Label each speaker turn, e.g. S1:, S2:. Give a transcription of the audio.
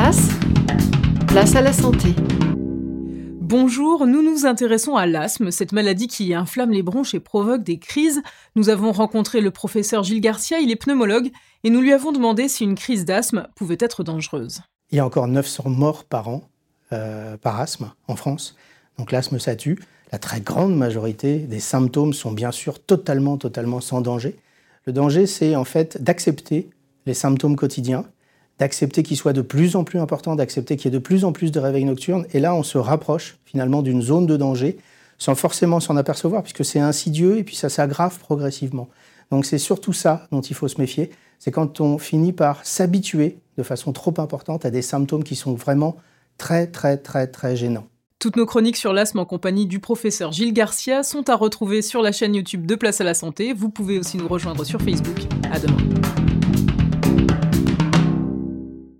S1: Place, place à la santé.
S2: Bonjour, nous nous intéressons à l'asthme, cette maladie qui inflamme les bronches et provoque des crises. Nous avons rencontré le professeur Gilles Garcia, il est pneumologue, et nous lui avons demandé si une crise d'asthme pouvait être dangereuse.
S3: Il y a encore 900 morts par an euh, par asthme en France, donc l'asthme ça tue. La très grande majorité des symptômes sont bien sûr totalement, totalement sans danger. Le danger, c'est en fait d'accepter les symptômes quotidiens d'accepter qu'il soit de plus en plus important, d'accepter qu'il y ait de plus en plus de réveils nocturnes. Et là, on se rapproche finalement d'une zone de danger sans forcément s'en apercevoir, puisque c'est insidieux et puis ça s'aggrave progressivement. Donc c'est surtout ça dont il faut se méfier, c'est quand on finit par s'habituer de façon trop importante à des symptômes qui sont vraiment très très très très gênants.
S2: Toutes nos chroniques sur l'asthme en compagnie du professeur Gilles Garcia sont à retrouver sur la chaîne YouTube de Place à la Santé. Vous pouvez aussi nous rejoindre sur Facebook. À demain.